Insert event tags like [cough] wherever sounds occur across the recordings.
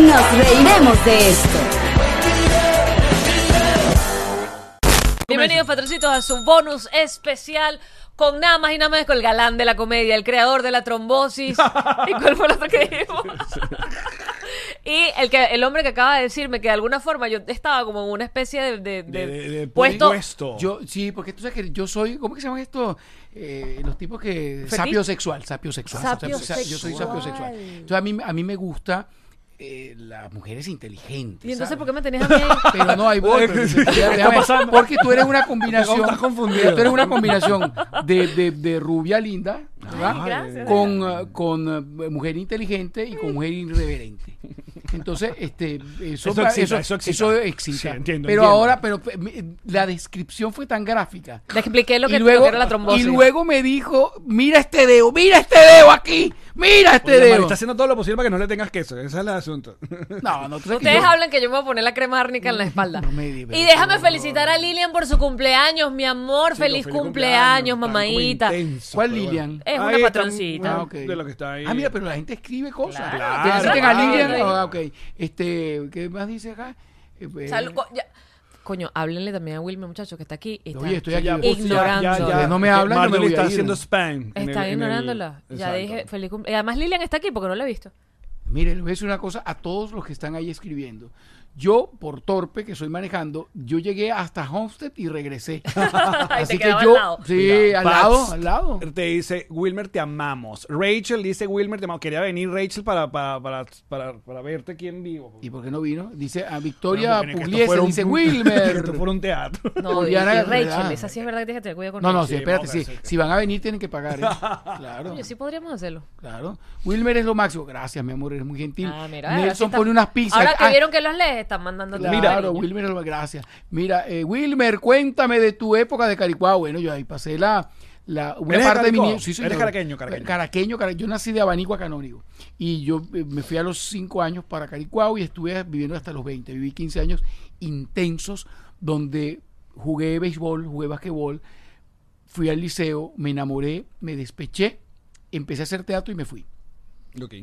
Nos reiremos de esto. Bienvenidos, patrocitos, a su bonus especial con nada más y nada menos con el galán de la comedia, el creador de la trombosis. [laughs] ¿Y cuál fue el otro que dijimos? y el, que, el hombre que acaba de decirme que de alguna forma yo estaba como en una especie de, de- de De- de- de puesto. puesto. Yo, sí, porque tú sabes que yo soy, ¿cómo que se llama esto? Eh, los tipos que... Sapio sexual, sapio sexual. Sapio sa- Yo soy sapio sexual. sexual. Entonces a mí, a mí me gusta eh, las mujeres inteligentes. Y entonces, ¿sabes? ¿por qué me tenías a mí? [laughs] Pero no, hay voy. pero- ¿Qué déjame- está pasando? Porque tú eres una combinación. [laughs] Estás confundido. Tú eres una combinación de, de, de rubia linda, ¿verdad? Ay, gracias. Con, uh, con uh, mujer inteligente y con mujer irreverente. Entonces, este, eso, Eso excita, eso, eso excita. eso excita. Sí, entiendo, pero entiendo. ahora, pero eh, la descripción fue tan gráfica. Le expliqué lo que, lo luego, que era la trombosis. y luego me dijo, mira este dedo, mira este dedo aquí, mira este Oye, dedo. está haciendo todo lo posible para que no le tengas queso. Ese es el asunto. [laughs] No, no, Ustedes yo- hablan que yo me voy a poner la crema árnica en la espalda. No me di- pero y déjame no, felicitar a Lilian por su cumpleaños, mi amor. Feliz, feliz cumpleaños, mamadita. intenso, ¿Cuál Lilian? bueno. Es una Ahí está, patroncita. Ah, ok. De lo que está ahí. Ah, mira, pero la gente escribe cosas. Claro, Que claro. a Lilian. Ah, ok. Este, ¿qué más dice acá? Eh, pues, Salud, co- ya. Coño, háblenle también a Wilmer, muchacho, que está aquí. y está- Oye, estoy aquí. Ignorando. ya, no me que hablan, me a está ir. haciendo spam. en Está el- en el- ignorándola. Ya dije, feliz cumpleaños. Además, Lilian está aquí porque no la he visto. Mire, les voy a decir una cosa a todos los que están ahí escribiendo. Yo, por torpe que soy manejando, yo llegué hasta Homestead y regresé. [laughs] Ahí Así te que quedaba yo, al lado. sí, Mira, al lado, al lado. Te dice, Wilmer, te amamos. Rachel dice, Wilmer, te amamos. Quería venir Rachel para, para, para, para, para verte aquí en vivo. ¿Y por qué no vino? Dice a Victoria Bueno, Pugliese, un- dice [laughs] Wilmer. esto fuera un teatro. No, y, Diana, y Rachel, ¿verdad? esa sí es verdad que tienes que tener cuidado con No, no, sí, espérate, sí. Si van a venir, tienen que pagar. ¿eh? [laughs] Claro. Oye, sí podríamos hacerlo. Claro. Wilmer es lo máximo. Gracias, mi amor, eres muy gentil. Ah, mira, Nelson está- pone unas pizzas. Ahora que vieron que los lees, están mandando Claro, cariño. Wilmer, es lo- gracias. Mira, eh, Wilmer, cuéntame de tu época de Caricuao. Bueno, yo ahí pasé la, la una ¿Eres de parte de mi niñez. Sí, ¿Eres caraqueño, caraqueño? Caraqueño, cara- Yo nací de Abanico a Canónigo. Y yo eh, me fui a los 5 años para Caricuao y estuve viviendo hasta los 20. Viví 15 años intensos donde jugué béisbol, jugué basquetbol, fui al liceo, me enamoré, me despeché, empecé a hacer teatro y me fui. Ok.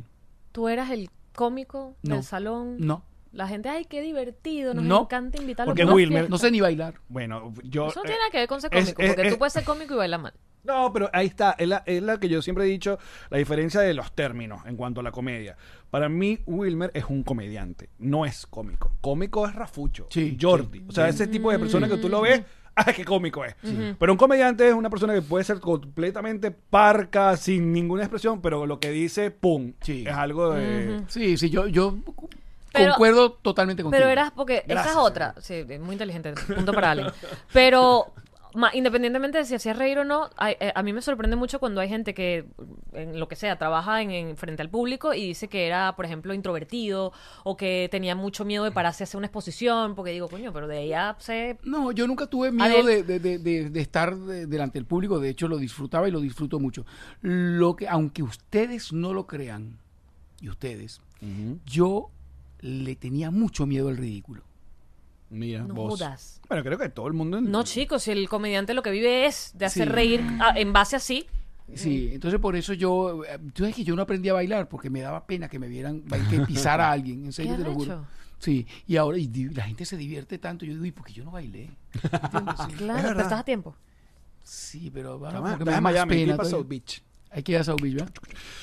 Tú eras el cómico del salón. No, La gente, ay, qué divertido, nos No. encanta invitarlo. Porque Wilmer- fiesta". no sé ni bailar. Bueno, yo... Eso no eh, tiene nada que ver con ser cómico, es- porque es- tú puedes ser cómico y bailar mal. No, pero ahí está. Es la, es la que yo siempre he dicho, la diferencia de los términos en cuanto a la comedia. Para mí, Wilmer es un comediante, no es cómico. Cómico es Rafucho, Sí, Jordi. sí. O sea, ese tipo de persona que tú lo ves, [laughs] Mm. ¡ah, qué cómico es! Pero un comediante es una persona que puede ser completamente parca, sin ninguna expresión, pero lo que dice, ¡pum! Sí. Es algo de... Sí, sí, yo, yo Pero- concuerdo totalmente contigo. Pero eras porque Gracias, esa es otra, sí, es muy inteligente, punto para alguien. Pero ma- independientemente de si hacías reír o no, eh, a mí me sorprende mucho cuando hay gente que en lo que sea trabaja en, en frente al público y dice que era, por ejemplo, introvertido o que tenía mucho miedo de pararse a hacer una exposición, porque digo, coño, pero de ella se No, yo nunca tuve miedo de, de- de- de- de estar de- delante del público. De hecho, lo disfrutaba y lo disfruto mucho. Lo que, aunque ustedes no lo crean, y ustedes, yo le tenía mucho miedo al ridículo. Mira, no vos. jodas. Bueno, creo que todo el mundo... No, chicos, si el comediante lo que vive es de hacer Sí. reír a- en base así. Sí, entonces por eso yo, eh, tú sabes que yo no aprendí a bailar porque me daba pena que me vieran que [laughs] pisar a alguien, en serio ¿Qué te lo juro. Sí, y ahora y la gente se divierte tanto, yo digo, ¿y por qué yo no bailé? [laughs] ¿Entiendes? Sí. Claro, pero estás a tiempo. Sí, pero ahora Chama, como que me da más Miami, pena ¿qué pasó, todavía. bitch? Hay que ir a South Beach, ¿verdad?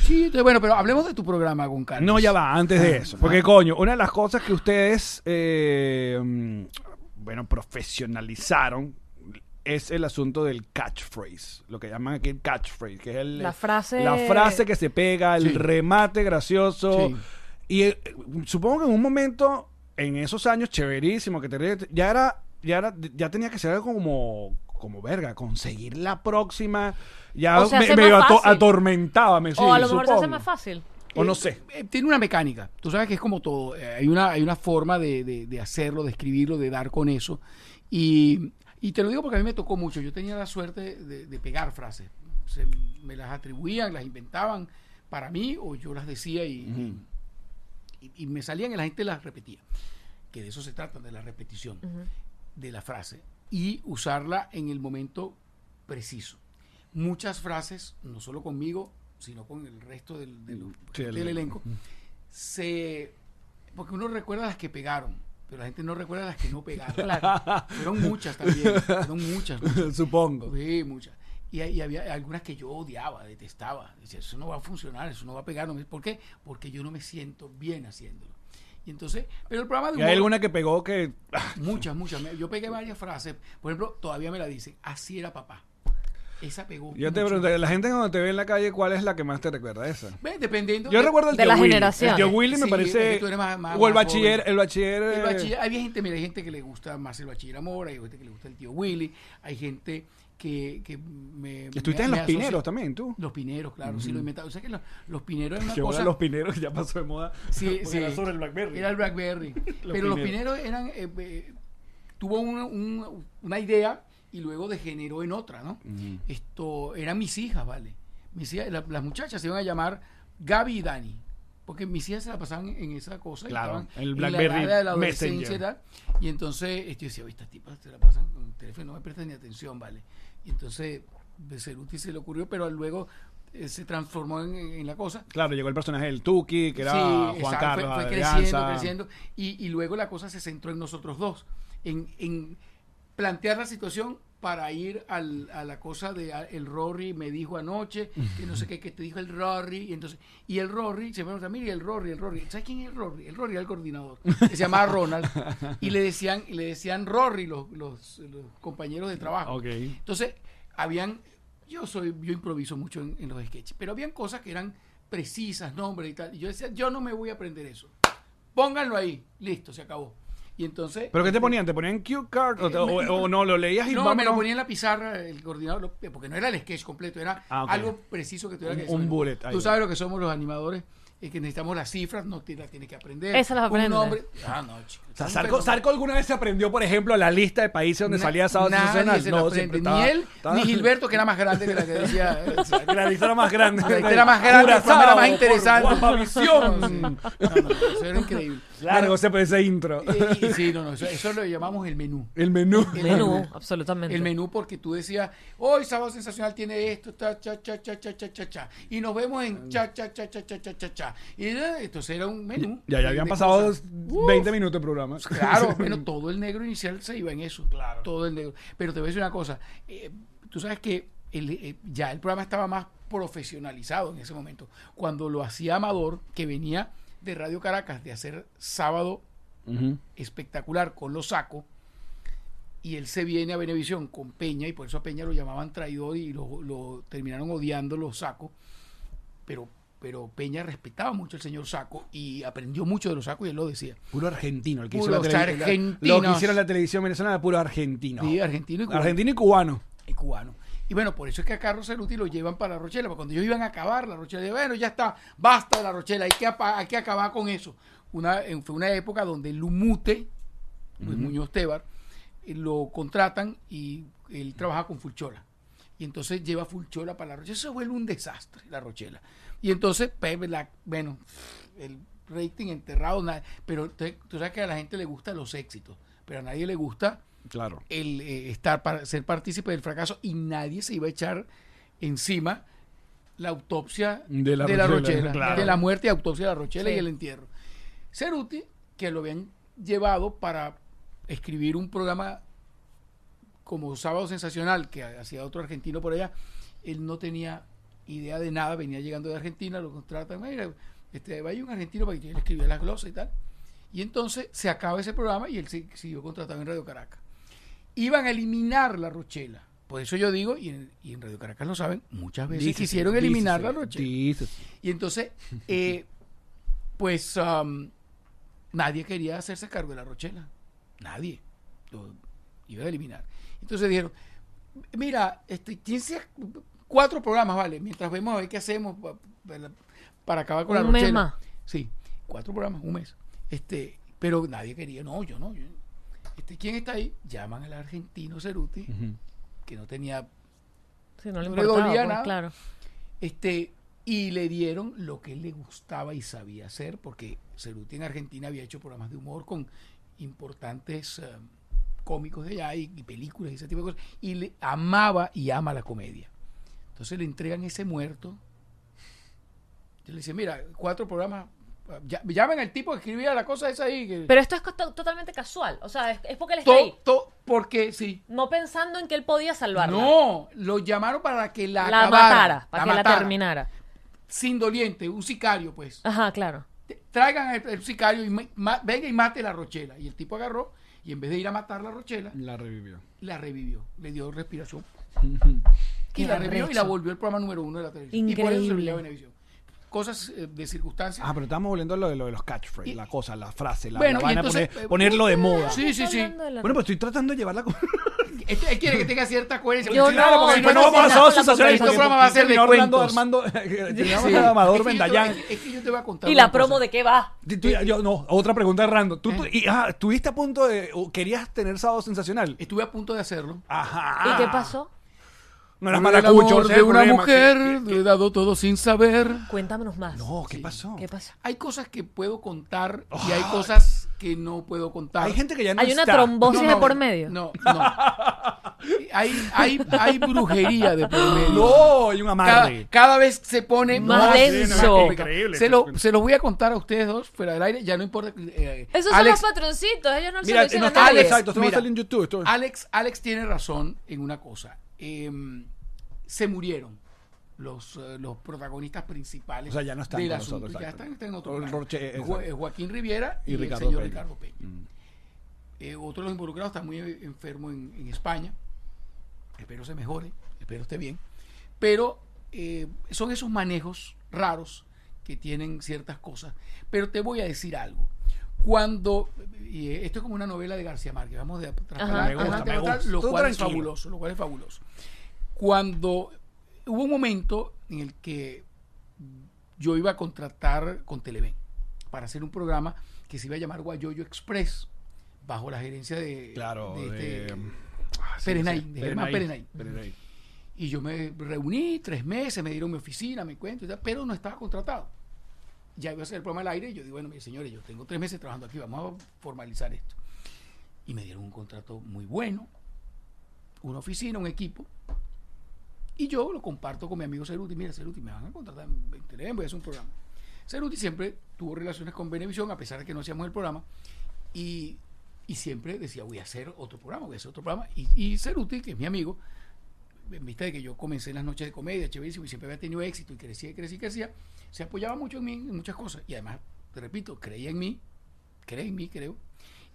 Sí, entonces, bueno, pero hablemos de tu programa con Carlos. No, ya va, antes de eso. Porque, coño, una de las cosas que ustedes, eh, bueno, profesionalizaron es el asunto del catchphrase. Lo que llaman aquí el catchphrase, que es el, La frase- La frase que se pega, el Sí. remate gracioso. Sí. Y eh, supongo que en un momento, en esos años, chéverísimo, que te, ya era, ya era, ya tenía que ser algo como como verga, conseguir la próxima, ya O me, hace medio más ato- fácil. atormentaba, me o a lo mejor se hace supongo. más fácil. O no sé. Eh, tiene una mecánica. Tú sabes que es como todo. eh, hay, una, hay una forma de, de- de hacerlo, de escribirlo, de dar con eso. Y, y te lo digo porque a mí me tocó mucho. Yo tenía la suerte de, de pegar frases. Se- me las atribuían, las inventaban para mí o yo las decía y, y- y me salían y la gente las repetía. Que de eso se trata, de la repetición de la frase y usarla en el momento preciso. Muchas frases, no solo conmigo, sino con el resto del, del- Sí, el- del elenco, se porque uno recuerda las que pegaron, pero la gente no recuerda las que no pegaron. [laughs] Claro. Fueron muchas también, fueron muchas, muchas. Supongo. Sí, muchas. Y, y había algunas que yo odiaba, detestaba. Decía, eso no va a funcionar, eso no va a pegar. no ¿Por qué? Porque yo no me siento bien haciéndolo. Y entonces, pero el programa de Y hay humor- alguna que pegó que. Muchas, muchas. Yo pegué varias frases. Por ejemplo, todavía me la dicen. Así era papá. Esa pegó. Yo te pregunté, la gente cuando te ve en la calle, ¿cuál es la que más te recuerda? Esa. Ve, Dependiendo. Yo de- recuerdo el de Willy. generaciones. El tío Willy me Sí, parece. es que tú eres más- más- o el bachiller, el bachiller. El eh, bachiller- había gente, mira, hay gente que le gusta más el bachiller Amor, hay gente que le gusta el tío Willy, hay gente que, que me. Estuviste me- en me los asocia- pineros también, tú. Los pineros, claro, sí lo. O sea que los, los pineros es una Que ahora cosa. los pineros ya pasó de moda. Sí, porque sí. Era sobre el Blackberry. Era el Blackberry. [laughs] Pero los pineros. eran. eh, eh, tuvo una, un- una idea y luego degeneró en otra, ¿no? Esto eran mis hijas, ¿vale? Mis hijas, la- las muchachas se iban a llamar Gaby y Dani. Porque mis hijas se la pasaban en esa cosa. y Claro, estaban el en la Blackberry edad de la adolescencia y tal. Y entonces este, yo decía, oye, estas tipas se la pasan con el teléfono, no me prestan ni atención, ¿vale? Y entonces Becerruti se le ocurrió, pero luego eh, se transformó en, en la cosa. Claro, llegó el personaje del Tuki, que era Sí, Juan exacto, Carlos. Fue, fue creciendo, creciendo. Y, y luego la cosa se centró en nosotros dos. En, en plantear la situación para ir al- a la cosa de a- el Rory me dijo anoche, que no sé qué, que te dijo el Rory. Y entonces, y el Rory, se me pregunta, mire, el Rory, el Rory. ¿Sabes quién es el Rory? El Rory era el coordinador. Que se llamaba Ronald. Y le decían, y le decían Rory los, los, los compañeros de trabajo. Entonces, habían, yo soy, yo improviso mucho en, en los sketches, pero habían cosas que eran precisas, nombres y tal. Y yo decía, yo no me voy a aprender eso. Pónganlo ahí, listo, se acabó. Y entonces. ¿Pero qué te este, ponían? ¿Te ponían cue card? ¿O, te- Eh, o- me- o no lo leías y No, me vámonos? lo ponía en la pizarra el coordinador, lo- porque no era el sketch completo, era Ah, algo preciso que tuviera Un- que decir. un bullet, ahí Tú sabes lo que somos los animadores, es que necesitamos las cifras, no te las tienes que aprender. Esas las Un aprendes. nombre- Ah, no, chico. O sea, Un Sarko, fenómeno. Sarko alguna vez se aprendió, por ejemplo, la lista de países donde Na- salía sábado nadie se aprende, siempre ni estaba- él, estaba- ni Gilberto, que era más grande que la que decía. [laughs] eh, Que la lista era más grande. La lista era más grande, programa era más interesante. Guapavisión. [laughs] No, sí. No, no, eso era increíble. Largo ese, ese intro. Sí, no, no, eso, eso lo llamamos el menú. El menú. El Menú, absolutamente. El menú porque tú decías, hoy Sábado Sensacional tiene esto, ta, cha, cha, cha, cha, cha, cha, cha. Y nos vemos en cha, cha, cha, cha, cha, cha, cha, cha. Y eh, entonces era un menú. Ya, ya habían pasado cosas. 20 minutos de programa. Claro, bueno, todo el negro inicial se iba en eso. Claro. Todo el negro. Pero te voy a decir una cosa. eh, tú sabes que el, eh, ya el programa estaba más profesionalizado en ese momento. Cuando lo hacía Amador, que venía de Radio Caracas de hacer sábado espectacular con los sacos. Y él se viene a Benevisión con Peña, y por eso a Peña lo llamaban traidor y lo, lo terminaron odiando los sacos. Pero, pero Peña respetaba mucho al señor Saco y aprendió mucho de los sacos y él lo decía. Puro argentino. El que hizo Puros la tele- la- Lo que hicieron la televisión venezolana, puro argentino. Sí, argentino y cubano. Argentino y cubano. y cubano. Y bueno, por eso es que a Carlos Ceruti lo llevan para la Rochela, porque cuando ellos iban a acabar la Rochela, bueno, ya está, basta de la Rochela, hay que, hay que acabar con eso. Una, en- fue una época donde Lumute, Luis Muñoz Tebar, eh, lo contratan y él trabaja con Fulchola. Y entonces lleva Fulchola para la Rochela. Eso se vuelve un desastre, la Rochela. Y entonces, Pepe, la- bueno, el rating enterrado, nada, pero tú sabes que a la gente le gustan los éxitos, pero a nadie le gusta Claro. el eh, estar para ser partícipe del fracaso y nadie se iba a echar encima la autopsia De la Rochela, Rochela, claro. de la muerte y autopsia de la Rochela Sí. y el entierro. Ceruti, que lo habían llevado para escribir un programa como Sábado Sensacional, que hacía otro argentino por allá, él no tenía idea de nada, venía llegando de Argentina, lo contratan, mira, este, vaya un argentino para que él escribía las glosas y tal. Y entonces se acaba ese programa y él se- siguió contratado en Radio Caracas. Iban a eliminar la Rochela. Por eso yo digo, y en, y en Radio Caracas lo saben, muchas veces Dícese, quisieron eliminar dícese, la Rochela. dícese. Y entonces, eh, [laughs] pues um, nadie quería hacerse cargo de la Rochela. Nadie. Lo iba a eliminar. Entonces dijeron, mira, este, ¿quién se- cuatro programas, vale, mientras vemos a ver qué hacemos pa- para, para acabar con la Un mes Rochela. más. Sí, cuatro programas, un mes. Este, pero nadie quería, no, yo no. yo- este, ¿Quién está ahí? Llaman al argentino Ceruti, que no tenía Sí, no le No le importaba, dolía pues, nada. claro. este, y le dieron lo que él le gustaba y sabía hacer, porque Ceruti en Argentina había hecho programas de humor con importantes eh, cómicos de allá y, y películas y ese tipo de cosas, y le amaba y ama la comedia. Entonces le entregan ese muerto. Yo le decía, mira, cuatro programas ya- llamen al tipo que escribía la cosa esa ahí. Que, Pero esto es totalmente casual. O sea, es, es porque él está To- ahí. to- porque sí. No pensando en que él podía salvarla. No, lo llamaron para que la, la acabara, matara, para que la terminara. Sin doliente, un sicario, pues. Ajá, claro. Traigan al el sicario y ma- venga y mate la Rochela. Y el tipo agarró y en vez de ir a matar la Rochela, La revivió. la revivió, le dio respiración. [laughs] Y la revivió y la volvió el programa número uno de la televisión. Y por eso se Increíble. Cosas eh, de circunstancias. Ah, pero estamos volviendo a lo de, lo de los catchphrases, Y- la cosa, la frase, la, Bueno, la y vaina, entonces, poner- eh, ponerlo de moda. Sí, sí, sí. Hablando de la- Bueno, pues estoy tratando de llevarla con... [laughs] Este- él quiere que tenga cierta coherencia. Yo porque si no, no, porque si no vamos a las sensaciones. Este programa va a ser de cuentos. Armando, teníamos Sí. a Amador Es que yo te voy- Vendallán. Es que yo te voy a contar. ¿Y la una promo cosa. de qué va? Tú- tú- yo, no, otra pregunta random. ¿Tú, ¿Eh? tú- y, ah, ¿Estuviste a punto de... o ¿Querías tener sábado sensacional? Estuve a punto de hacerlo. Ajá. ¿Y qué pasó? No eras maracucho. de una problema. mujer, ¿Qué- qué- le he dado todo sin saber. Cuéntanos más. No, ¿qué Sí. pasó? ¿Qué pasa? Hay cosas que puedo contar y hay cosas que no puedo contar. Hay gente que ya no Hay una trombosis No, de no, por medio. No, no. [laughs] Hay, hay, hay brujería de por medio. No, hay un Cada, amarre. cada vez se pone Más más, denso. Increíble. Se, lo, se los voy a contar a ustedes dos fuera del aire. Ya no importa. eh, Esos Alex, son los patroncitos, ellos no se Mira, lo dicen no a está nadie. exacto, esto va a Mira. salir en YouTube. esto- Alex, Alex tiene razón en una cosa. Eh, se murieron los, eh, los protagonistas principales O sea, ya no están del asunto. nosotros, Ya están, están en otro. Roche. Jo- eh, Joaquín Riviera Y y, Ricardo el señor Peña. Ricardo Peña. Mm. Eh, otro de los involucrados está muy enfermo en, en España. Espero se mejore, espero esté bien. Pero eh, son esos manejos raros que tienen ciertas cosas. Pero te voy a decir algo. Cuando, y eh, esto es como una novela de García Márquez, vamos de atrás Ajá, para me gusta, adelante, me para atrás, gusta. lo cual es fabuloso, lo cual es fabuloso. Cuando hubo un momento en el que yo iba a contratar con Televen para hacer un programa que se iba a llamar Guayoyo Express, bajo la gerencia de, Claro, de de... este- Ah, sí, Perenay, sí, de Germán Perenay. Perenay. y yo me reuní tres meses, me dieron mi oficina, me cuento, y tal, pero no estaba contratado. Ya iba a hacer el programa al aire y yo digo, bueno, mire, señores, yo tengo tres meses trabajando aquí, vamos a formalizar esto. Y me dieron un contrato muy bueno, una oficina, un equipo. Y yo lo comparto con mi amigo Ceruti. Mira, Ceruti, me van a contratar en Televen, voy a hacer un programa. Ceruti siempre tuvo relaciones con Venevisión, a pesar de que no hacíamos el programa. Y, y siempre decía, voy a hacer otro programa, voy a hacer otro programa. Y, y Ceruti, que es mi amigo, en vista de que yo comencé en las noches de comedia, chéverísimo, y siempre había tenido éxito y crecía y crecía y crecía, se apoyaba mucho en mí en muchas cosas. Y además, te repito, creía en mí, cree en mí, creo,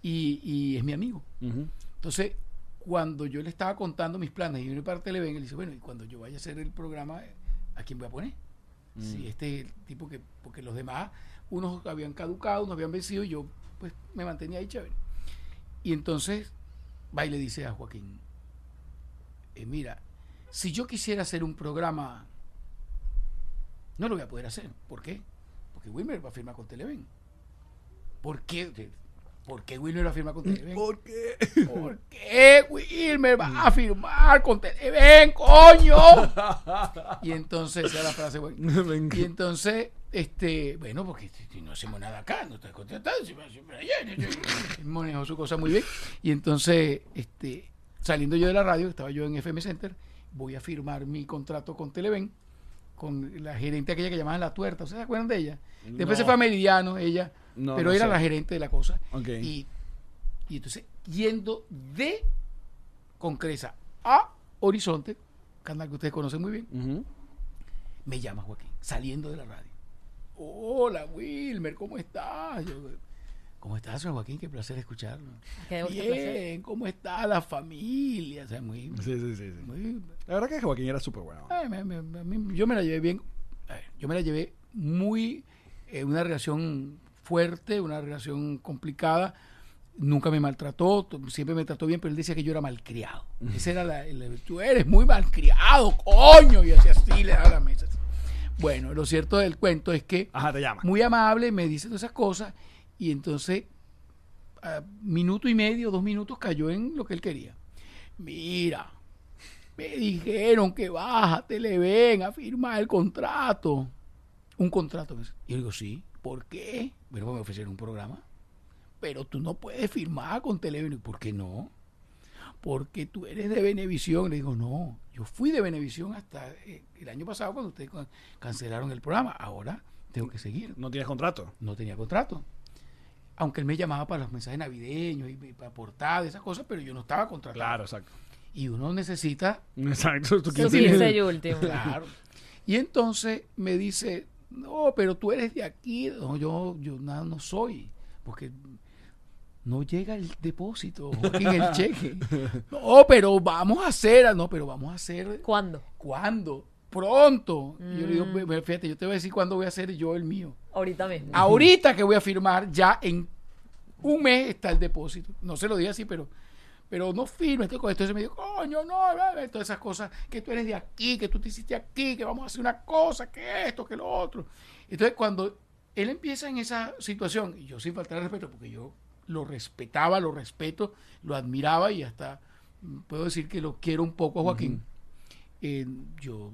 y, y es mi amigo. Entonces, cuando yo le estaba contando mis planes y vine para Televen, él dice, bueno, y cuando yo vaya a hacer el programa, ¿a quién voy a poner? Si este es el tipo que, porque los demás, unos habían caducado, unos habían vencido, y yo pues me mantenía ahí chévere. Y entonces va y le dice a Joaquín, eh, mira, si yo quisiera hacer un programa, no lo voy a poder hacer. ¿Por qué? Porque Wilmer va a firmar con Televen. ¿Por qué? ¿Por qué Wilmer va a firmar con Televen? ¿Por qué? ¿Por qué Wilmer va a firmar con Televen, coño? Y entonces, la frase, [laughs] encanta. Y entonces, este, bueno, porque no hacemos nada acá, no estás contratado, siempre, allá, manejó su cosa muy bien. Y entonces, este, saliendo yo de la radio, estaba yo en FM Center, voy a firmar mi contrato con Televen, con la gerente aquella que llamaban La Tuerta, ¿ustedes se acuerdan de ella? Después No. se fue a Meridiano, ella, No, pero no era sé. la gerente de la cosa. Y, y entonces, yendo de Concresa a Horizonte, canal que ustedes conocen muy bien, me llama Joaquín, saliendo de la radio. Hola, Wilmer, ¿cómo estás? Yo, ¿Cómo estás, señor Joaquín? Qué placer escucharlo. Qué placer. Bien, ¿cómo está la familia? O sea, muy, Sí, sí, sí. sí. muy- La verdad que Joaquín era súper bueno. ay, me- me- a mí- yo me la llevé bien. yo me la llevé muy. eh, una relación fuerte, una relación complicada. Nunca me maltrató, siempre me trató bien, pero él decía que yo era malcriado. Ese era la, el- tú eres muy malcriado, coño. Y así, así le daba la mesa. Bueno, lo cierto del cuento es que Ajá, te llama. muy amable, me dice todas esas cosas y entonces a minuto y medio, dos minutos cayó en lo que él quería. Mira, me dijeron que bájate, le ven a firmar el contrato. Un contrato. Y yo digo, sí, ¿por qué? Bueno, pues me ofrecieron un programa. Pero tú no puedes firmar con Televen. ¿Y ¿Por qué no? Porque tú eres de Venevisión. Le digo, no, yo fui de Venevisión hasta eh, el año pasado cuando ustedes can- cancelaron el programa. Ahora tengo que seguir. No tienes contrato. No tenía contrato. Aunque él me llamaba para los mensajes navideños y y para portadas, esas cosas, pero yo no estaba contratado. Claro, exacto. Y uno necesita Exacto. ¿Tú Sí, quién sí, ese último. Claro. Y entonces me dice, no, pero tú eres de aquí. No, yo, yo nada, no soy. Porque no llega el depósito, Joaquín, el [laughs] cheque. No, pero vamos a hacer, no, pero vamos a hacer, ¿Cuándo? ¿cuándo? Pronto. Y yo le digo, Mm. "Ve- ve, fíjate, yo te voy a decir cuándo voy a hacer yo el mío. Ahorita mismo. Ahorita que voy a firmar, ya en un mes está el depósito. No se lo dije así, pero, pero no firme. Estoy con esto. Entonces me dijo, coño, no, bla", todas esas cosas, que tú eres de aquí, que tú te hiciste aquí, que vamos a hacer una cosa, que esto, que lo otro. Entonces, cuando él empieza en esa situación, y yo sin faltar el respeto, porque yo lo respetaba, lo respeto, lo admiraba y hasta mm, puedo decir que lo quiero un poco a Joaquín. Eh, yo,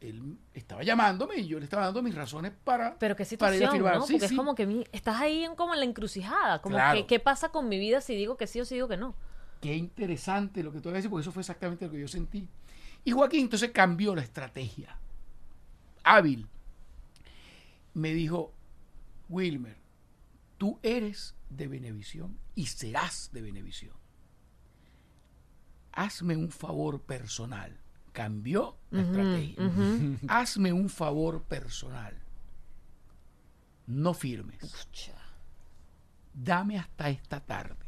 él estaba llamándome y yo le estaba dando mis razones para, Pero qué para ir a situación. ¿no? Porque sí. es como que mi- estás ahí en, como en la encrucijada. Como Claro. que, ¿qué pasa con mi vida si digo que sí o si digo que no? Qué interesante lo que tú decir, porque eso fue exactamente lo que yo sentí. Y Joaquín entonces cambió la estrategia. Hábil. Me dijo, Wilmer, tú eres de Benevisión y serás de Benevisión. Hazme un favor personal. Cambió la estrategia. Hazme un favor personal. No firmes. Pucha. Dame hasta esta tarde.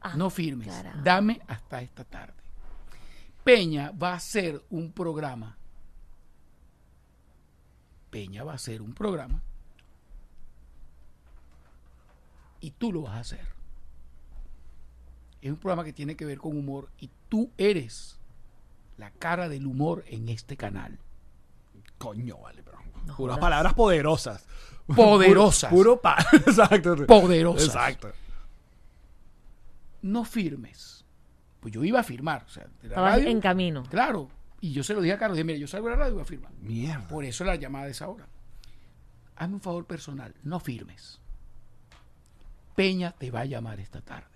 Ah, no firmes. Dame hasta esta tarde. Peña va a hacer un programa. Peña va a hacer un programa. Y tú lo vas a hacer. Es un programa que tiene que ver con humor y tú eres la cara del humor en este canal. Coño, vale, pero. No Puras jodas. palabras poderosas. Poderosas. [laughs] Puro, puro pa. [laughs] Exacto. Poderosas. Exacto. No firmes. Pues yo iba a firmar. O sea, de la Estabas radio, en camino. Claro. Y yo se lo dije a Carlos. Dije, mira, yo salgo de la radio y voy a firmar. Mierda. Por eso la llamada de esa hora. Hazme un favor personal, no firmes. Peña te va a llamar esta tarde.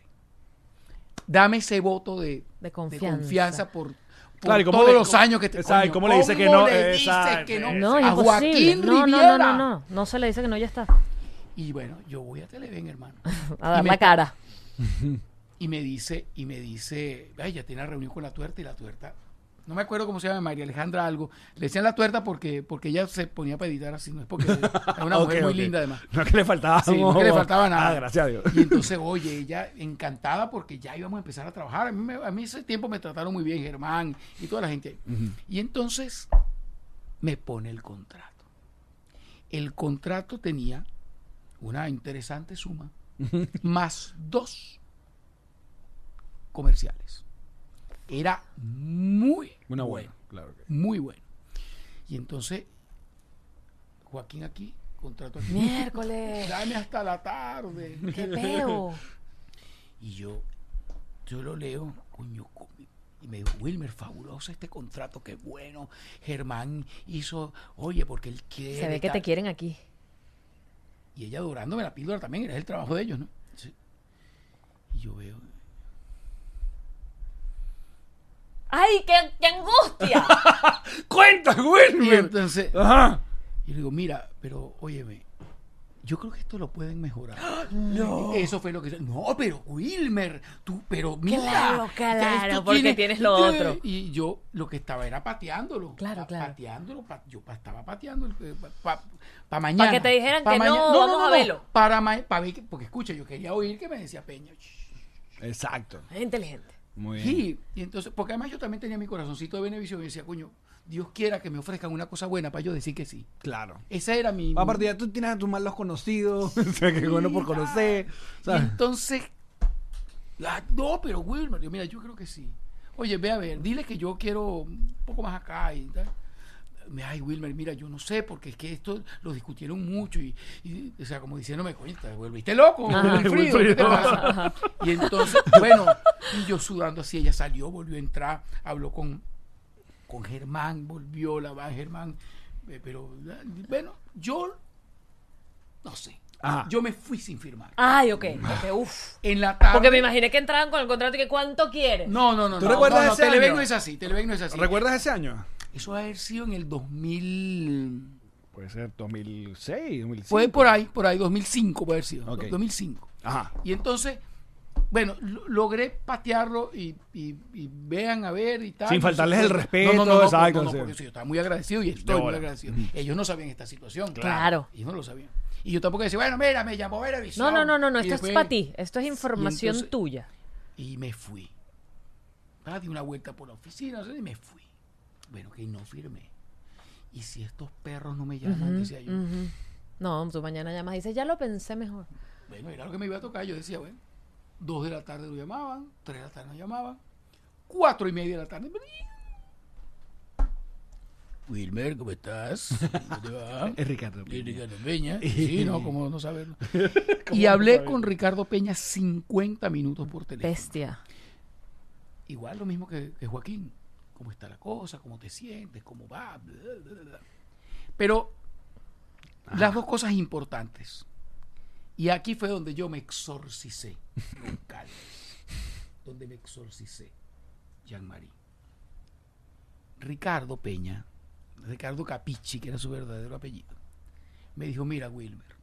Dame ese voto de, De confianza. confianza por, por Claro, ¿y cómo todos le- los años que te coño, ¿cómo le dice que ¿cómo no? le que no? No, a. Joaquín no, no, no, no, no. No se le dice que no, ya está. Y bueno, yo voy a Televen, hermano. [laughs] A dar la cara. [laughs] Y me dice, y me dice, ay, ya tiene reunión con la tuerta y la tuerta. No me acuerdo cómo se llama, María Alejandra algo. Le decían la tuerta porque, porque ella se ponía para editar así, no es porque es una [laughs] mujer muy linda además. No es que le faltaba. Sí, no es que le faltaba nada. Ah, gracias a Dios. Y entonces, oye, ella encantada porque ya íbamos a empezar a trabajar. A mí, me- a mí ese tiempo me trataron muy bien, Germán y toda la gente ahí. Y entonces me pone el contrato. El contrato tenía una interesante suma, más dos comerciales. Era muy Una bueno, buena, claro. que- muy bueno. Y entonces, Joaquín aquí, contrato aquí. Miércoles. Dame hasta la tarde. Qué peo. [laughs] Y yo, yo lo leo, coño, co- y me dijo, Wilmer, fabuloso este contrato, qué bueno. Germán hizo, oye, porque él quiere. Se ve que tal". te quieren aquí. Y ella dorándome la píldora también, era el trabajo de ellos, ¿no? Sí. Y yo veo, ¡Ay, qué, qué angustia! [laughs] ¡Cuenta, y Wilmer! entonces, Ajá. y le digo, mira, pero óyeme, yo creo que esto lo pueden mejorar. [gasps] No. Eso fue lo que no, pero Wilmer, tú, pero mira. Claro, ya claro, esto porque tienes lo otro. Y yo lo que estaba era pateándolo. Claro, pa- claro. Pateándolo, pa- yo pa- estaba pateando para mañana. que te dijeran que maña- no, vamos a verlo. Para ma- pa ver que- porque escucha, yo quería oír que me decía Peña. "Shh". Exacto. Es inteligente. Muy bien. Y entonces, porque además yo también tenía mi corazoncito de Benevisión y decía, coño, Dios quiera que me ofrezcan una cosa buena para yo decir que sí. Claro. Esa era mi. Aparte, ya tú tienes a tus malos conocidos. [laughs] o sea, que bueno por conocer. Entonces, no, pero Wilmer, yo, mira, yo creo que sí. Oye, ve a ver, dile que yo quiero un poco más acá y tal. Me, Ay, Wilmer, mira, yo no sé, porque es que esto lo discutieron mucho y, y, o sea, como diciéndome, coño, te volviste loco, Ajá. Wilfrido, ¿qué te pasa?". Y entonces, bueno, y yo sudando así, ella salió, volvió a entrar, habló con, con Germán, volvió, la va Germán, eh, pero, bueno, yo, no sé, Ajá. yo me fui sin firmar. Ay, ok. ok, uf. En la tarde. Porque me imaginé que entraban con el contrato y que cuánto quieres. No, no, no. ¿Tú no, recuerdas no, no, ese Televen año? no es así. Televen no es así. ¿Recuerdas ese año? Eso va a haber sido en el 2000. Puede ser 2006, 2005. Fue por ahí, por ahí, 2005 puede haber sido. Ok. 2005. Ajá. Y entonces, bueno, lo- logré patearlo y, y- y vean a ver y tal. Sin faltarles el respeto, No, no, no, no, exacto, no, no, sí. porque sí, yo estaba muy agradecido y estoy muy agradecido. Ellos no sabían esta situación. Claro. Ellos no lo sabían. Y yo tampoco decía, bueno, mira, me llamó Venevisión. No, no, no, no, Esto es después- para ti. Esto es información entonces- tuya. Y me fui. Ah, di una vuelta por la oficina no sé, y me fui. Bueno, que no firmé. Y si estos perros no me llaman, decía yo. No, tú mañana llamas y dices, ya lo pensé mejor. Bueno, era lo que me iba a tocar. Yo decía, bueno, dos de la tarde lo llamaban, tres de la tarde nos llamaban, cuatro y media de la tarde. Wilmer, ¿cómo estás? ¿Cómo te va? [laughs] Es Ricardo. Y Ricardo Peña. [laughs] Sí, no, [laughs] cómo no saberlo. y hablé no con Ricardo Peña 50 minutos por teléfono. Bestia. Igual lo mismo que, que Joaquín. ¿Cómo está la cosa? ¿Cómo te sientes? ¿Cómo va? Bla, bla, bla, bla. Pero las dos cosas importantes. Y aquí fue donde yo me exorcicé. [laughs] Con Carlos. donde me exorcicé. Jean-Marie. Ricardo Peña, Ricardo Capichi, que era su verdadero apellido, me dijo, mira, Wilmer,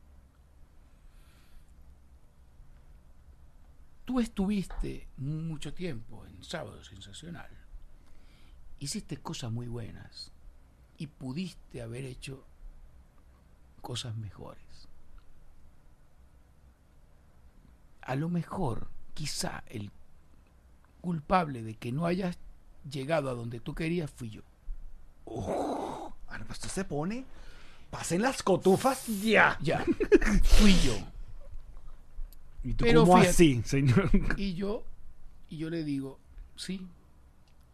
tú estuviste mucho tiempo en Sábado Sensacional, hiciste cosas muy buenas y pudiste haber hecho cosas mejores. A lo mejor, quizá el culpable de que no hayas llegado a donde tú querías fui yo. Ahora, pues usted se pone. Pasen las cotufas ya. Ya, [laughs] fui yo. ¿Y tú Pero cómo fíjate- así, señor? Y yo, y yo le digo, sí,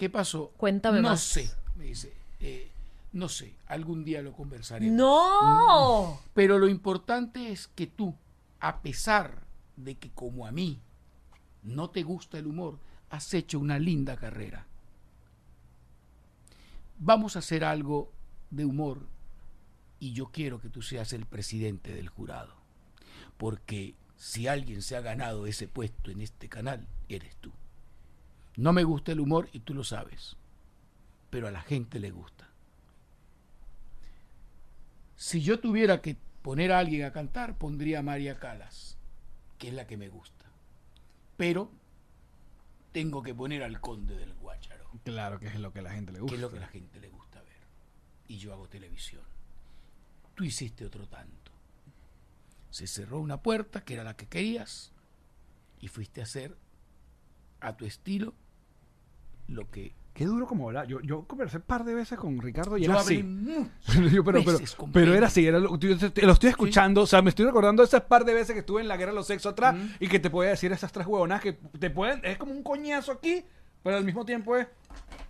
¿qué pasó? Cuéntame no más. sé, me dice, eh, no sé, algún día lo conversaremos. ¡No! Pero lo importante es que tú, a pesar de que como a mí no te gusta el humor, has hecho una linda carrera. Vamos a hacer algo de humor y yo quiero que tú seas el presidente del jurado. Porque si alguien se ha ganado ese puesto en este canal, eres tú. No me gusta el humor y tú lo sabes, pero a la gente le gusta. Si yo tuviera que poner a alguien a cantar, pondría a María Calas, que es la que me gusta. Pero tengo que poner al conde del Guácharo, Claro que es lo que a la gente le que gusta. es lo que a la gente le gusta ver. Y yo hago televisión. Tú hiciste otro tanto. Se cerró una puerta que era la que querías y fuiste a hacer a tu estilo lo que Qué duro como hablar. Yo, yo conversé un par de veces con Ricardo y yo era así. [laughs] Yo, pero, pero, pero era así, era lo, yo te- te- lo estoy escuchando, o sea, me estoy recordando esas par de veces que estuve en la guerra de los sexos atrás y que te puede decir esas tres huevonas que te pueden, es como un coñazo aquí, pero al mismo tiempo es,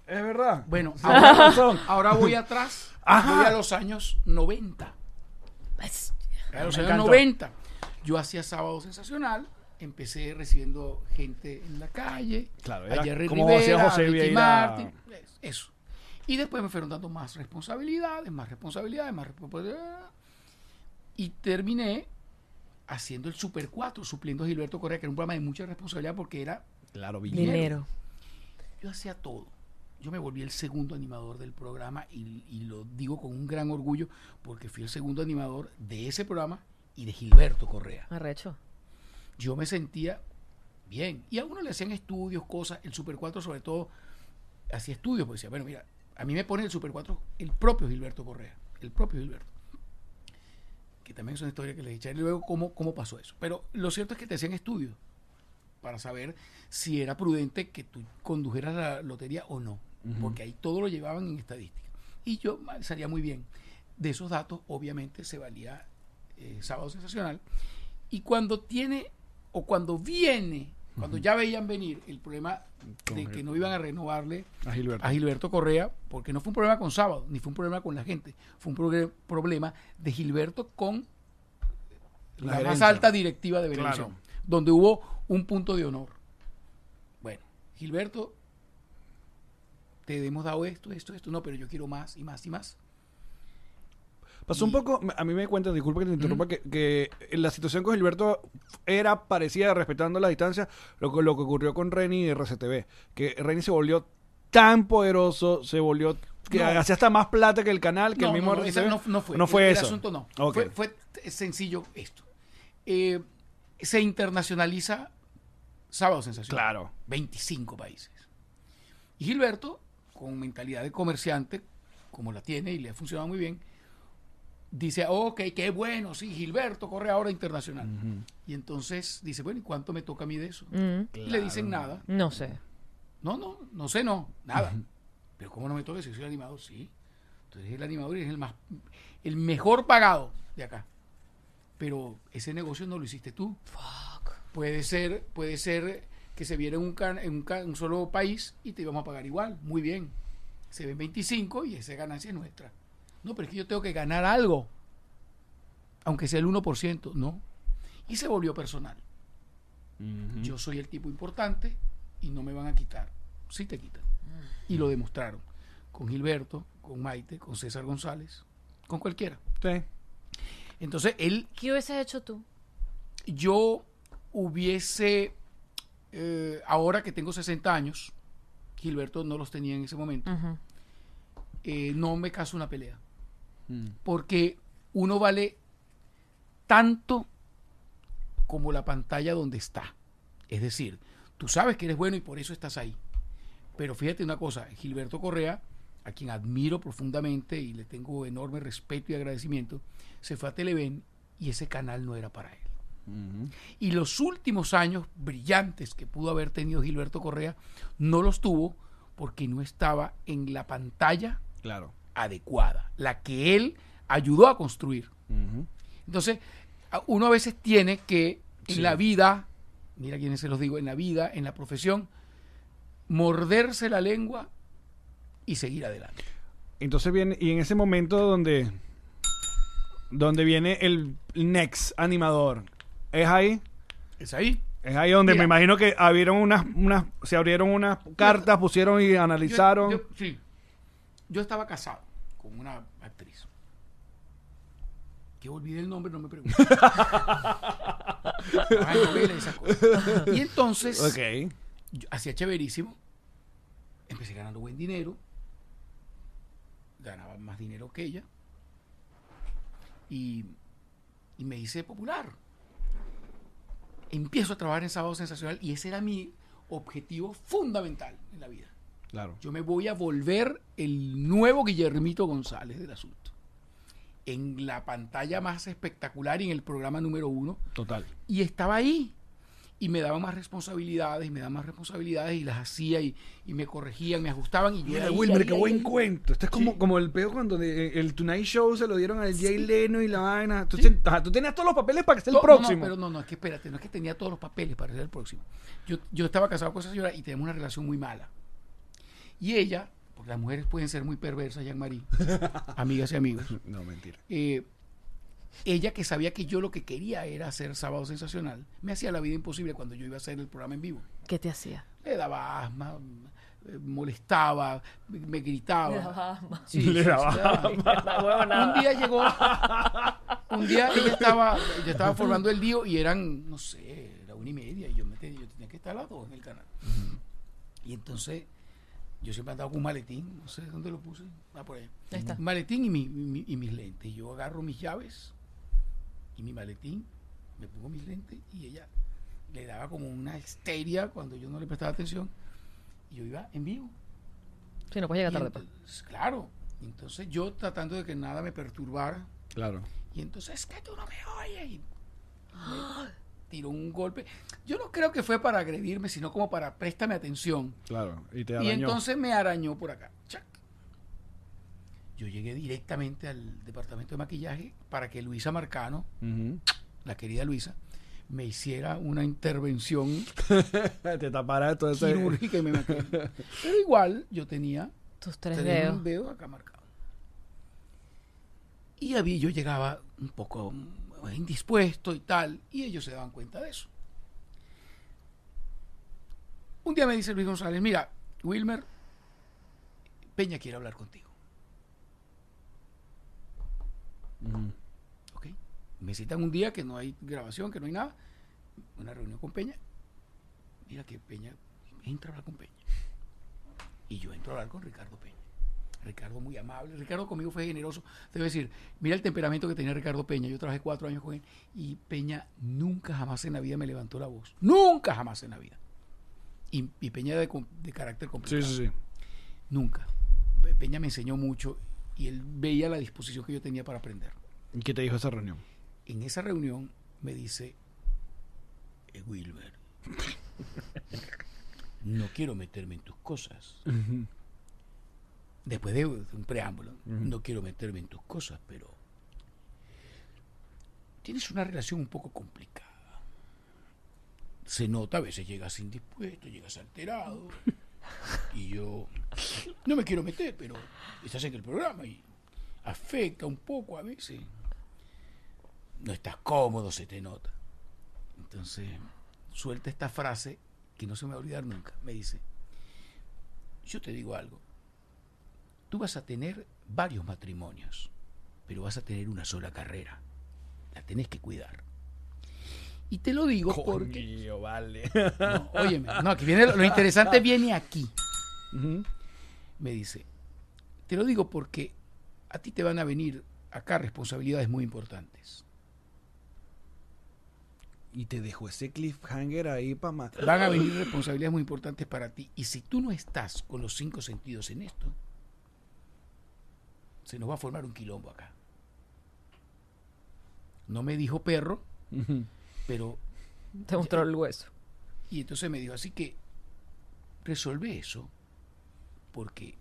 es verdad. Bueno, Sí, tienes razón. Ahora voy [laughs] atrás, Ajá. voy a los años 90. A los Me años encantó. 90. Yo hacía Sábado Sensacional, empecé recibiendo gente en la calle, Claro, a era Jerry como Rivera, decía José. Martin, es- eso. Y después me fueron dando más responsabilidades, más responsabilidades, más responsabilidades. Y terminé haciendo el Super 4, supliendo a Gilberto Correa, que era un programa de mucha responsabilidad porque era Claro, Dinero. Dinero. yo hacía todo. Yo me volví el segundo animador del programa y, y lo digo con un gran orgullo porque fui el segundo animador de ese programa y de Gilberto Correa. Arrecho. Yo me sentía bien. Y a uno le hacían estudios, cosas. El Super 4 sobre todo hacía estudios, porque decía, bueno, mira, a mí me pone el Super 4 el propio Gilberto Correa. El propio Gilberto. Que también es una historia que les echaré luego cómo, cómo pasó eso. Pero lo cierto es que te hacían estudios para saber si era prudente que tú condujeras la lotería o no. Porque ahí todo lo llevaban en estadística. Y yo ma, salía muy bien. De esos datos, obviamente, se valía eh, Sábado Sensacional. Y cuando tiene, o cuando viene, cuando ya veían venir el problema de que no iban a renovarle A Gilberto. a Gilberto Correa, porque no fue un problema con Sábado, ni fue un problema con la gente, fue un problema de Gilberto con La la, más alta directiva de Venevisión, Claro. donde hubo un punto de honor. Bueno, Gilberto, te hemos dado esto, esto, esto, no, pero yo quiero más y más y más. Pasó un poco, a mí me cuenta, disculpa que te interrumpa, que, que la situación con Gilberto era parecida, respetando la distancia, lo, que- lo que ocurrió con Reni y RCTV. Que Reni se volvió tan poderoso, se volvió que No. hacía hasta más plata que el canal, que no, el mismo no, no, esa no, no fue. No fue el, eso. El asunto no. Fue, sencillo esto. Eh, se internacionaliza Sábado Sensación. Claro. 25 países. Y Gilberto, con mentalidad de comerciante, como la tiene y le ha funcionado muy bien, dice, ok, qué bueno, sí, Gilberto corre ahora internacional. Y entonces dice, bueno, ¿y cuánto me toca a mí de eso? Y le dicen nada. no sé. No, no, no sé, no, nada. Pero ¿cómo no me toca si soy el animador? Sí. Entonces el animador y es el más, el mejor pagado de acá. Pero ese negocio no lo hiciste tú. Puede ser, puede ser que se viera en un, can- en un, un solo país y te íbamos a pagar igual. Muy bien. Se ven 25 y esa ganancia es nuestra. No, pero es que yo tengo que ganar algo. Aunque sea el 1%. No. Y se volvió personal. Yo soy el tipo importante y no me van a quitar. Sí te quitan. Y lo demostraron. Con Gilberto, con Maite, con César González, con cualquiera. Sí. Entonces, él, ¿Qué hubieses hecho tú? yo hubiese, eh, ahora que tengo 60 años, Gilberto no los tenía en ese momento, eh, no me caso una pelea. Mm. Porque uno vale tanto como la pantalla donde está. Es decir, tú sabes que eres bueno y por eso estás ahí. Pero fíjate una cosa, Gilberto Correa, a quien admiro profundamente y le tengo enorme respeto y agradecimiento, se fue a Televen y ese canal no era para él. Y los últimos años brillantes que pudo haber tenido Gilberto Correa no los tuvo porque no estaba en la pantalla Claro. Adecuada, la que él ayudó a construir. Entonces, uno a veces tiene que en Sí. la vida, mira quiénes se los digo, en la vida, en la profesión, morderse la lengua y seguir adelante. Entonces viene, y en ese momento donde, donde viene el next animador, ¿es ahí? Es ahí. Es ahí donde Mira. me imagino que abrieron unas, unas, se abrieron unas cartas, pusieron y analizaron. Yo, yo- sí. Yo estaba casado con una actriz. Que olvidé el nombre, no me [laughs] novelas y entonces, hacía chéverísimo. Empecé ganando buen dinero. Ganaba más dinero que ella. Y, y me hice popular. Empiezo a trabajar en Sábado Sensacional y ese era mi objetivo fundamental en la vida. Claro. Yo me voy a volver el nuevo Guillermito González del asunto. En la pantalla más espectacular y en el programa número uno. Total. Y estaba ahí. Y me daban más responsabilidades, y me daban más responsabilidades y las hacía y, y me corregían, me ajustaban. Y yo Mira, ahí, Wilmer, ahí, qué ahí, buen cuento. Esto es como, Sí. como el peor cuando de- el Tonight Show se lo dieron al Jay Leno y la vaina. Tú, ten- ajá, tú tenías todos los papeles para que sea el No, no, no, próximo. pero no, no, es que espérate, no es que tenía todos los papeles para ser el próximo. Yo, yo estaba casado con esa señora y tenemos una relación muy mala. Y ella, porque las mujeres pueden ser muy perversas, Jean-Marie, [laughs] amigas y amigos, No, mentira. eh, ella que sabía que yo lo que quería era hacer Sábado Sensacional, me hacía la vida imposible cuando yo iba a hacer el programa en vivo. ¿Qué te hacía? Le daba asma, eh, molestaba, me, me gritaba. Sí, Le sí, daba sí, le daba. Un día llegó, [laughs] un día ella estaba, yo estaba formando el lío y eran, no sé, la una y media y yo, me tenía, yo tenía que estar a las dos en el canal. Y entonces yo siempre andaba con un maletín, no sé dónde lo puse, ah, por ahí. Ahí está. Un maletín y, mi- mi- y mis lentes. Y yo agarro mis llaves y mi maletín, me pongo mis lentes y ella le daba como una histeria cuando yo no le prestaba atención. Y yo iba en vivo. Sí, no puedes llegar Y tarde. pues. entonces, claro. Entonces yo tratando de que nada me perturbara. Claro. Y entonces es que tú no me oyes. Y me [gasps] tiró un golpe. Yo no creo que fue para agredirme, sino como para préstame atención. Claro. Y te Y arañó. entonces me arañó por acá. Chac. Yo llegué directamente al departamento de maquillaje para que Luisa Marcano, la querida Luisa, me hiciera una intervención [laughs] te tapará todo ese... quirúrgica y me maquillé. [laughs] Pero igual yo tenía Tus tres tenía dedos. un dedo acá marcado. Y había, yo llegaba un poco mm, indispuesto y tal, y ellos se daban cuenta de eso. Un día me dice Luis González, mira, Wilmer, Peña quiere hablar contigo. ¿Ok? Me citan un día que no hay grabación, que no hay nada, una reunión con Peña. Mira que Peña, entra a hablar con Peña. Y yo entro a hablar con Ricardo Peña. Ricardo muy amable. Ricardo conmigo fue generoso. Te voy a decir, mira el temperamento que tenía Ricardo Peña. Yo trabajé cuatro años con él y Peña nunca jamás en la vida me levantó la voz. Nunca jamás en la vida. Y, y Peña de, com- de carácter complicado. Sí, sí, sí. Nunca. Pe- Peña me enseñó mucho y él veía la disposición que yo tenía para aprender. ¿Y qué te dijo esa reunión? En esa reunión me dice, "Eh, Wilmer, [laughs] no quiero meterme en tus cosas. Después de un preámbulo, no quiero meterme en tus cosas, pero tienes una relación un poco complicada. Se nota, a veces llegas indispuesto, llegas alterado. [laughs] Y yo no me quiero meter, pero estás en el programa y afecta un poco a veces. No estás cómodo, se te nota. Entonces, suelta esta frase que no se me va a olvidar nunca. Me dice, yo te digo algo. Tú vas a tener varios matrimonios, pero vas a tener una sola carrera. La tenés que cuidar. Y te lo digo porque... Coño, vale. No, óyeme, no, aquí viene lo, interesante viene aquí. Me dice, te lo digo porque a ti te van a venir acá responsabilidades muy importantes. Y te dejó ese cliffhanger ahí para más. Van a venir responsabilidades muy importantes para ti. Y si tú no estás con los cinco sentidos en esto, se nos va a formar un quilombo acá. No me dijo perro, Ujú. pero... Te mostró el hueso. Y entonces me dijo, así que resuelve eso, porque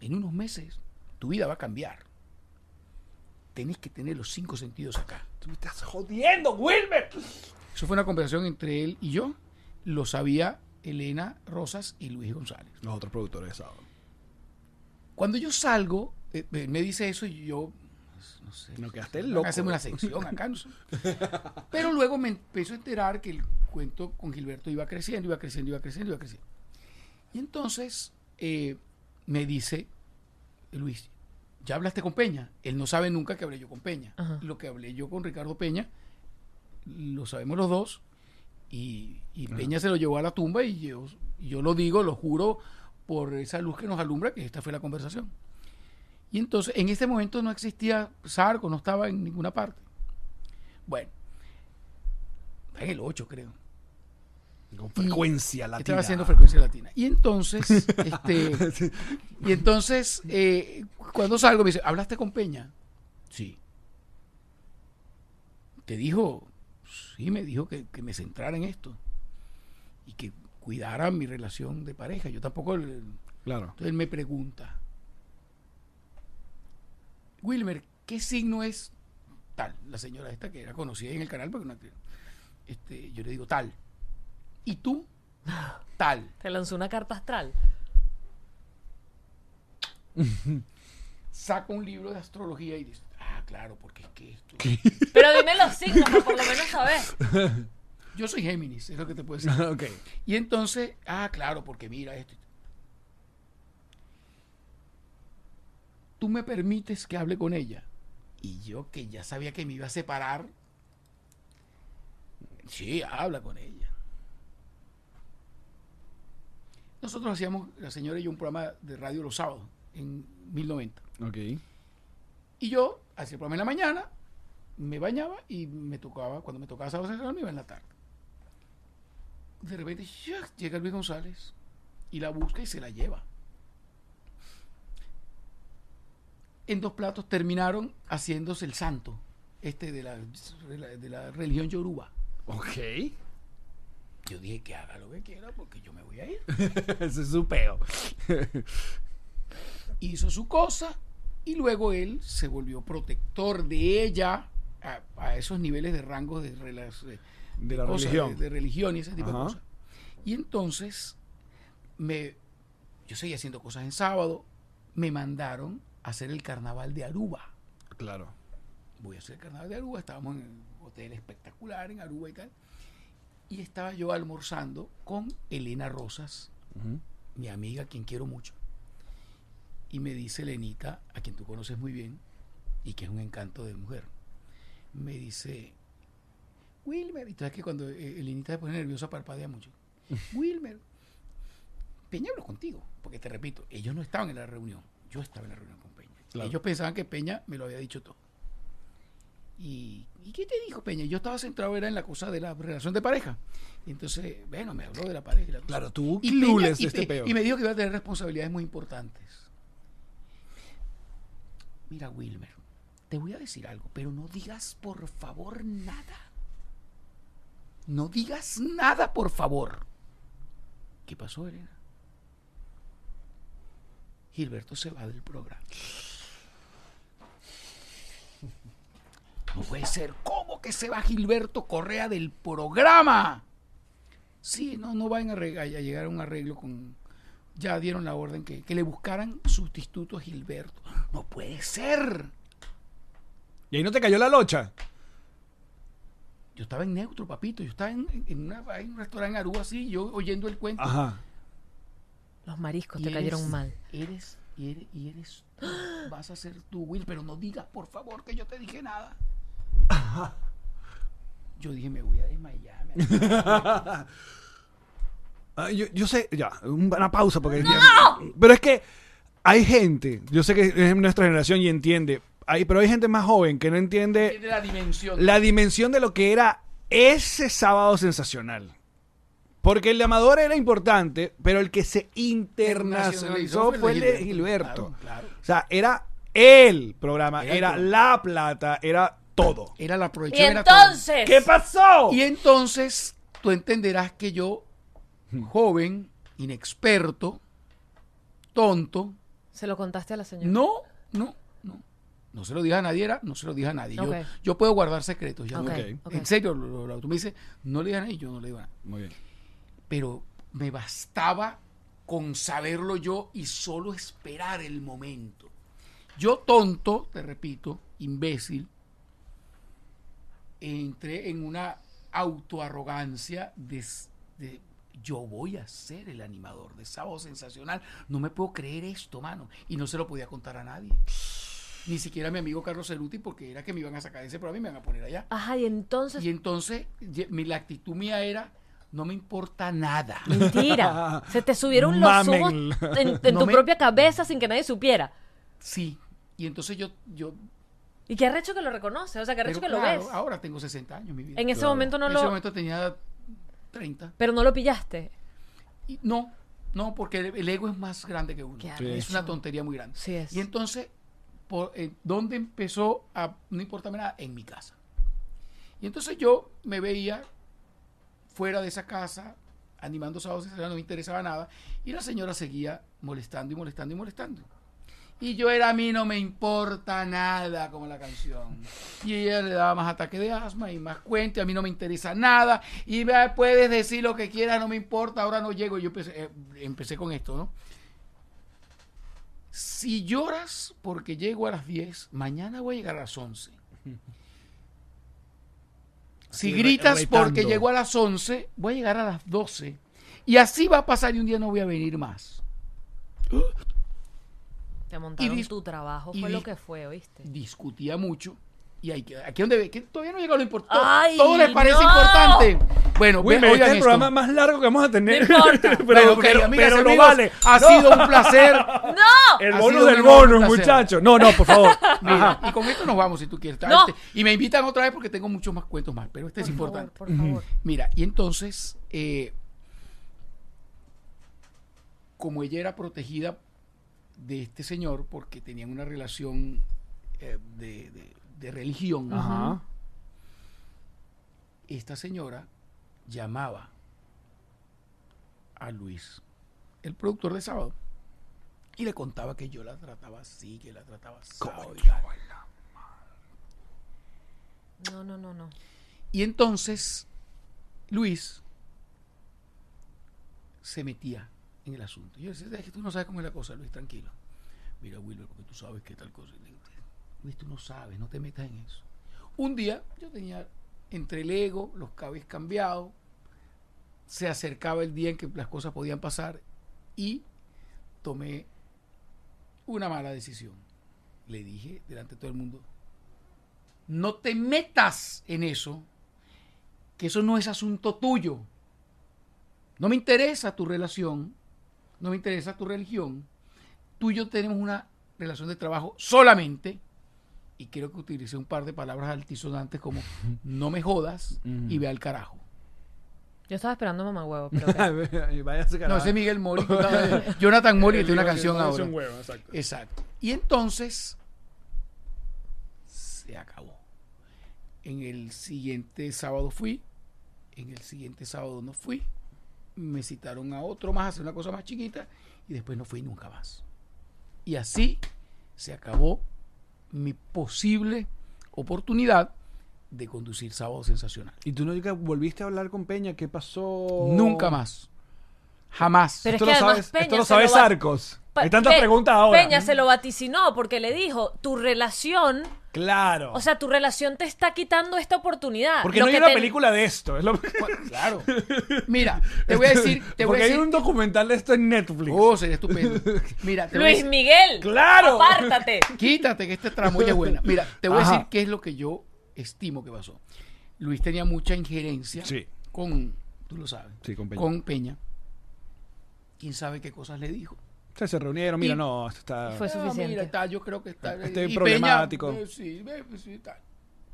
en unos meses tu vida va a cambiar. Tenés que tener los cinco sentidos acá. Tú me estás jodiendo, Wilmer. Eso fue una conversación entre él y yo. Lo sabía Elena Rosas y Luis González. Los otros productores de sábado. Cuando yo salgo, eh, eh, me dice eso y yo, pues, no sé. No, quedaste loco. hacerme una sección acá, no sé. [laughs] Pero luego me empezó a enterar que el cuento con Gilberto iba creciendo, iba creciendo, iba creciendo, iba creciendo. Y entonces eh, me dice, Luis, ¿ya hablaste con Peña? Él no sabe nunca que hablé yo con Peña. Ajá. Lo que hablé yo con Ricardo Peña, lo sabemos los dos. Y, y Peña se lo llevó a la tumba y yo, y yo lo digo, lo juro, por esa luz que nos alumbra, que esta fue la conversación. Y entonces, en este momento no existía Sarco, no estaba en ninguna parte. Bueno, en el 8 creo. Con frecuencia latina. Estaba haciendo frecuencia latina. Y entonces, [laughs] este, y entonces, eh, cuando salgo me dice, ¿hablaste con Peña? Sí. ¿Te dijo? Sí, me dijo que, que me centrara en esto. Y que cuidara mi relación de pareja. Yo tampoco... le- Claro. Entonces él me pregunta, Wilmer, ¿qué signo es tal? La señora esta que era conocida en el canal, porque una, este, yo le digo tal. ¿Y tú? [laughs] Tal. Te lanzó una carta astral. Saca un libro de astrología y dice, ah, claro, porque es que esto... Pero dime los signos, para por lo menos saber. Yo soy Géminis, es lo que te puedo decir. [laughs] ok. Y entonces, ah, claro, porque mira esto. Tú me permites que hable con ella. Y yo que ya sabía que me iba a separar. Sí, habla con ella. Nosotros hacíamos, la señora y yo, un programa de radio los sábados, en 1090. Ok. Y yo hacía el programa en la mañana, me bañaba y me tocaba, cuando me tocaba sábado central, me iba en la tarde. De repente llega Luis González y la busca y se la lleva. En dos platos terminaron haciéndose el santo, este de la, de la, religión yoruba. Ok. Yo dije que haga lo que quiera porque yo me voy a ir. [laughs] Ese es su peo. [laughs] hizo su cosa y luego él se volvió protector de ella a, a esos niveles de rangos de, de- De la cosas, religión. de, de religión y ese tipo Ajá. de cosas. Y entonces me yo seguía haciendo cosas en sábado, me mandaron hacer el carnaval de Aruba. Claro. Voy a hacer el carnaval de Aruba, estábamos en un hotel espectacular en Aruba y tal. Y estaba yo almorzando con Elena Rosas, mi amiga, a quien quiero mucho. Y me dice Lenita, a quien tú conoces muy bien, y que es un encanto de mujer, me dice, Wilmer, y tú sabes que cuando eh, Elenita se pone nerviosa parpadea mucho. [laughs] Wilmer, Peña contigo, porque te repito, ellos no estaban en la reunión, yo estaba en la reunión con Peña. Claro. Ellos pensaban que Peña me lo había dicho todo. ¿Y, ¿y qué te dijo Peña? Yo estaba centrado era en la cosa de la relación de pareja. Entonces, bueno, me habló de la pareja. y la cosa. Claro, tú Y, Peña- y este Pe- peo. y me dijo que iba a tener responsabilidades muy importantes. Mira, Wilmer, te voy a decir algo, pero no digas por favor nada. No digas nada, por favor. ¿Qué pasó, Elena? Gilberto se va del programa. No puede ser. ¿Cómo que se va Gilberto Correa del programa? Sí, no, no van a, a llegar a un arreglo con... Ya dieron la orden que, que le buscaran sustituto a Gilberto. No puede ser. Y ahí no te cayó la locha. Yo estaba en neutro, papito. Yo estaba en, en una- en un restaurante en Aruba así, yo oyendo el cuento. Ajá. Los mariscos te cayeron mal. Eres, y eres, y eres tú. Vas a ser tú, Will, pero no digas, por favor, que yo te dije nada. [laughs] Yo dije, me voy a desmayar. me- Ah, [laughs] yo, yo sé, ya, un- una pausa porque... Pero es que hay gente, yo sé que es nuestra generación y entiende, hay, pero hay gente más joven que no entiende la dimensión. la dimensión de lo que era ese sábado sensacional. Porque el de Amador era importante, pero el que se internacionalizó fue el de Gilberto. Claro, claro. O sea, era el programa, Era era la plata, era todo. Era la Y proyección. era todo. entonces. ¿Qué pasó? Y entonces tú entenderás que yo, joven, inexperto, tonto, Se lo contaste a la señora. no, no, no. No se lo dije a nadie, era, no se lo dije a nadie. Yo-. Yo, puedo guardar secretos. Ya no-. En serio, lo, lo- lo- tú me dices, no le digas a nadie, yo no le digo a nadie. Muy bien. Pero me bastaba con saberlo yo y solo esperar el momento. Yo tonto, te repito, imbécil, entré en una autoarrogancia de, de yo voy a ser el animador de Sábado Sensacional. No me puedo creer esto, mano. Y no se lo podía contar a nadie. Ni siquiera a mi amigo Carlos Ceruti, porque era que me iban a sacar ese programa y me iban a poner allá. Ajá, y entonces. Y entonces, la actitud mía era, no me importa nada. Mentira. [laughs] Se te subieron los Mamen. humos en, en No tu me- propia cabeza sin que nadie supiera. Sí. Y entonces yo, yo Y qué arrecho que lo reconoce. O sea, qué arrecho que lo ves. ahora tengo 60 años, mi vida. En ese Claro. momento no en lo. ese momento tenía 30. Pero no lo pillaste. Y no, no, porque el, el ego es más grande que uno. Sí. Es una tontería muy grande. Sí es. Y entonces, por, eh, ¿dónde empezó a no importarme nada? En mi casa. Y entonces yo me veía fuera de esa casa, animando sábados y no me interesaba nada, y la señora seguía molestando y molestando y molestando. Y yo era a mí no me importa nada como la canción. Y ella le daba más ataque de asma y más cuenta, a mí no me interesa nada. Y vea, puedes decir lo que quieras, no me importa, ahora no llego. Yo empecé, eh, empecé con esto, ¿no? Si lloras porque llego a las 10, mañana voy a llegar a las 11. [laughs] Si gritas retando. porque llego a las 11, voy a llegar a las 12. Y así va a pasar y un día no voy a venir más. Te montaron dis- tu trabajo. y Fue lo que fue, ¿oíste? Discutía mucho. Y hay aquí donde ve, que todavía no llega lo importante. ¡Ay, Todo les parece no! importante. Bueno, ve- Wilmer, este oigan es el esto. programa más largo que vamos a tener. No importa. [laughs] pero Bueno, ok, pero, amigas y pero lo amigos, vale. Ha No, sido un placer. [laughs] ¡No! El bonus sido del bonus, placer. muchachos. No, no, por favor. [laughs] Mira, y con esto nos vamos si tú quieres. No. Y me invitan otra vez porque tengo muchos más cuentos más, pero este es Por importante. favor, por favor. Mira, y entonces, eh, como ella era protegida de este señor porque tenían una relación eh, de, de- de religión, Ajá. esta señora llamaba a Luis, el productor de sábado, y le contaba que yo la trataba así, que la trataba así. No, no, no, no. Y entonces Luis se metía en el asunto. Yo decía, es que tú no sabes cómo es la cosa, Luis, tranquilo. Mira, Wilber, porque tú sabes que tal cosa. Tú no sabes, no te metas en eso. Un día yo tenía entre el ego, los cabes cambiados, se acercaba el día en que las cosas podían pasar y tomé una mala decisión. Le dije delante de todo el mundo, no te metas en eso, que eso no es asunto tuyo. No me interesa tu relación. no me interesa tu religión, tú y yo tenemos una relación de trabajo solamente, y creo que utilicé un par de palabras altisonantes como no me jodas y ve al carajo. Yo estaba esperando mamá huevo, pero [laughs] No, ese es Miguel Mori, [laughs] Jonathan Mori, tiene una canción ahora. un huevo, exacto. Exacto. Y entonces se acabó. En el siguiente sábado fui, en el siguiente sábado no fui, me citaron a otro más, a hacer una cosa más chiquita, y después no fui nunca más. Y así se acabó mi posible oportunidad de conducir Sábado Sensacional. ¿Y tú nunca volviste a hablar con Peña? ¿Qué pasó? Nunca más. Jamás. Pero es esto que lo sabes, Peña esto lo se sabe lo va- Sarcos. Pa- Hay tantas Pe- preguntas ahora. Peña se lo vaticinó porque le dijo, tu relación, Claro. o sea, tu relación te está quitando esta oportunidad. porque Lo no hay una te- película de esto. es lo- [laughs] Claro. [laughs] Mira, te voy a decir, te voy porque a hay decir. un documental de esto en Netflix. Oh, sería estupendo. [laughs] Mira, te voy a Luis decir- Miguel, ¡Claro! apártate. Quítate que esta tramoya es buena. Mira, te voy a decir qué es lo que yo estimo que pasó. Luis tenía mucha injerencia Sí. con, tú lo sabes, Sí, con Peña. con Peña. ¿Quién sabe qué cosas le dijo? Se reunieron. Mira, Y- no, esto está. Fue suficiente. mira, tal, yo creo que está. Este y problemático. Peña, eh, sí, eh, pues sí, tal.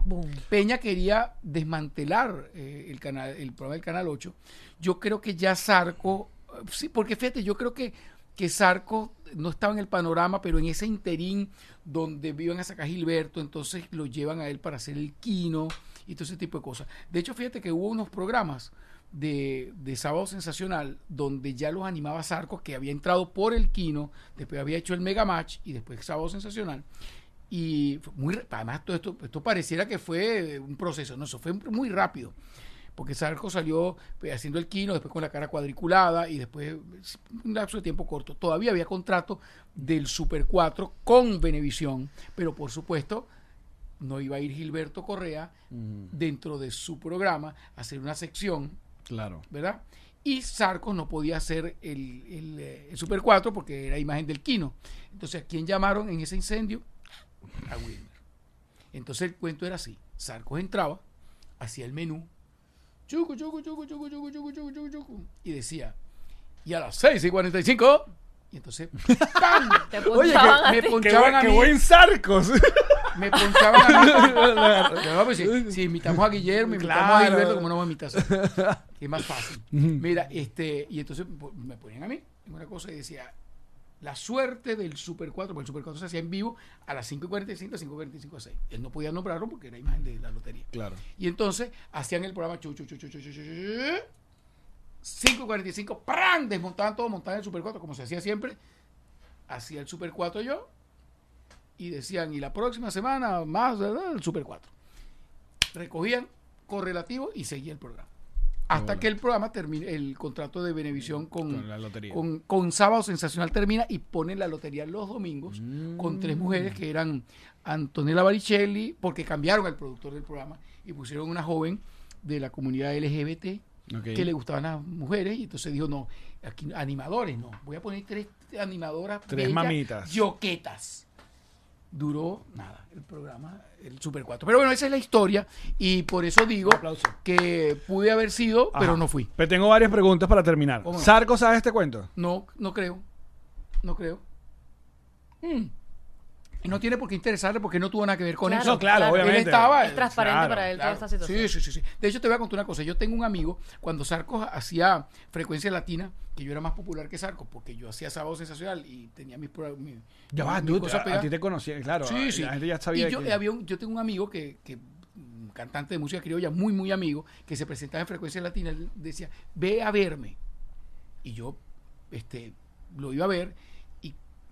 Boom. Peña quería desmantelar eh, el canal, el programa del Canal 8. Yo creo que ya Sarco, eh, sí, porque fíjate, yo creo que, que Sarco no estaba en el panorama, pero en ese interín donde iban a sacar a Gilberto, entonces lo llevan a él para hacer el quino y todo ese tipo de cosas. De hecho, fíjate que hubo unos programas de, de Sábado Sensacional donde ya los animaba Sarco, que había entrado por el quino, después había hecho el Mega Match y después Sábado Sensacional. Y muy, además todo esto, esto pareciera que fue un proceso, no, eso fue muy rápido. Porque Sarco salió pues, haciendo el quino, después con la cara cuadriculada y después un lapso de tiempo corto. Todavía había contrato del Super 4 con Venevisión, pero por supuesto no iba a ir Gilberto Correa dentro de su programa a hacer una sección Claro. ¿verdad? Y Sarcos no podía hacer el, el, eh, el Super 4 porque era imagen del Kino. Entonces, ¿a quién llamaron en ese incendio? A Wilmer. Entonces el cuento era así. Sarcos entraba, hacía el menú, chucu, chucu, chucu, chucu, chucu, chucu, chucu, chucu, chucu, y decía, y a las 6 y 45, y entonces, [laughs] ¡pam! Te Oye, a me. ¡Qué ponchaban buen, a qué mí. buen Sarcos! [laughs] me ponchaba la mitad. [laughs] No, pues si, si, a Guillermo, imitamos claro. a Gilberto, como no me imitas. Que es más fácil. Mira, este, y entonces pues, me ponían a mí en una cosa y decía, la suerte del Super 4, porque el Super 4 se hacía en vivo a las 5.45, 5.45 a 6. Él no podía nombrarlo porque era imagen de la lotería. Claro. Y entonces hacían el programa chu, chu, chu, chu, 5.45, ¡pran! Desmontaban todo, montaban el Super 4, como se hacía siempre. Hacía el Super 4 yo y decían, y la próxima semana más ¿verdad? el Super 4. Recogían correlativo y seguía el programa. Hasta bueno. que el programa termine, el contrato de Benevisión con, Con la lotería. con, con Sábado Sensacional termina y ponen la lotería los domingos con tres mujeres que eran Antonella Baricelli, porque cambiaron al productor del programa y pusieron una joven de la comunidad LGBT que le gustaban las mujeres y entonces dijo, no, aquí animadores, no, voy a poner tres animadoras. Tres bellas, mamitas. Yoquetas. Duró nada el programa, el Super 4. Pero bueno, esa es la historia y por eso digo que pude haber sido, pero no fui. Pero tengo varias preguntas para terminar. ¿Cómo no? ¿Sarcos sabe este cuento? No, no creo. No creo. Mm. Y no tiene por qué interesarle porque no tuvo nada que ver con Claro, eso. no, claro, claro. obviamente. Él estaba- Es transparente Claro, para él Claro. toda esta situación. Sí, sí, sí, sí. De hecho, te voy a contar una cosa. Yo tengo un amigo, cuando Sarcos hacía frecuencia latina, que yo era más popular que Sarcos, porque yo hacía sábado sensacional y tenía mis, pro- mi- Ya va, mis tú, cosas a, a ti te conocía, claro. Sí, sí. La gente ya sabía y yo, que- había un- yo tengo un amigo que, que, cantante de música criolla, muy, muy amigo, que se presentaba en frecuencia latina, él decía, ve a verme. Y yo este, lo iba a ver